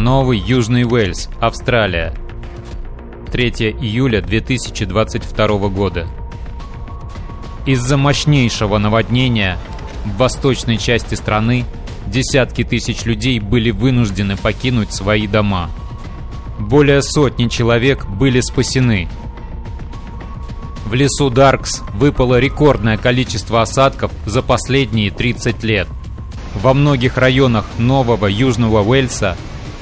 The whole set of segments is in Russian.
Новый Южный Уэльс, Австралия. 3 июля 2022 года. Из-за мощнейшего наводнения в восточной части страны десятки тысяч людей были вынуждены покинуть свои дома. Более сотни человек были спасены. В лесу Даркс выпало рекордное количество осадков за последние 30 лет. Во многих районах Нового Южного Уэльса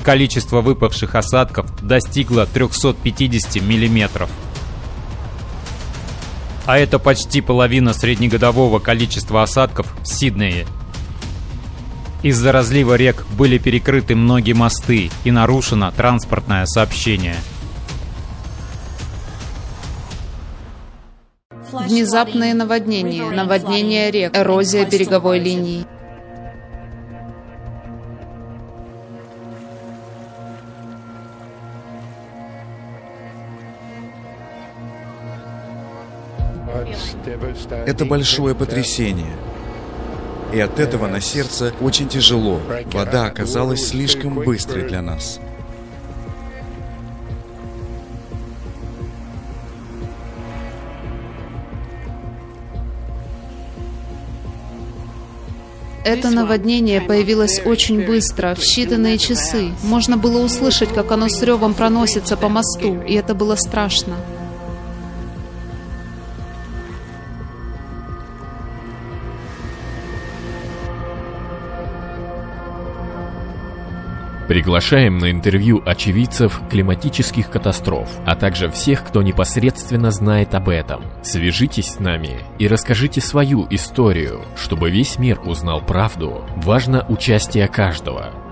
количество выпавших осадков достигло 350 миллиметров. А это почти половина среднегодового количества осадков в Сиднее. Из-за разлива рек были перекрыты многие мосты и нарушено транспортное сообщение. Внезапные наводнения, наводнение рек, эрозия береговой линии. Это большое потрясение. И от этого на сердце очень тяжело. Вода оказалась слишком быстрой для нас. Это наводнение появилось очень быстро, в считанные часы. Можно было услышать, как оно с ревом проносится по мосту, и это было страшно. Приглашаем на интервью очевидцев климатических катастроф, а также всех, кто непосредственно знает об этом. Свяжитесь с нами и расскажите свою историю. Чтобы весь мир узнал правду, важно участие каждого.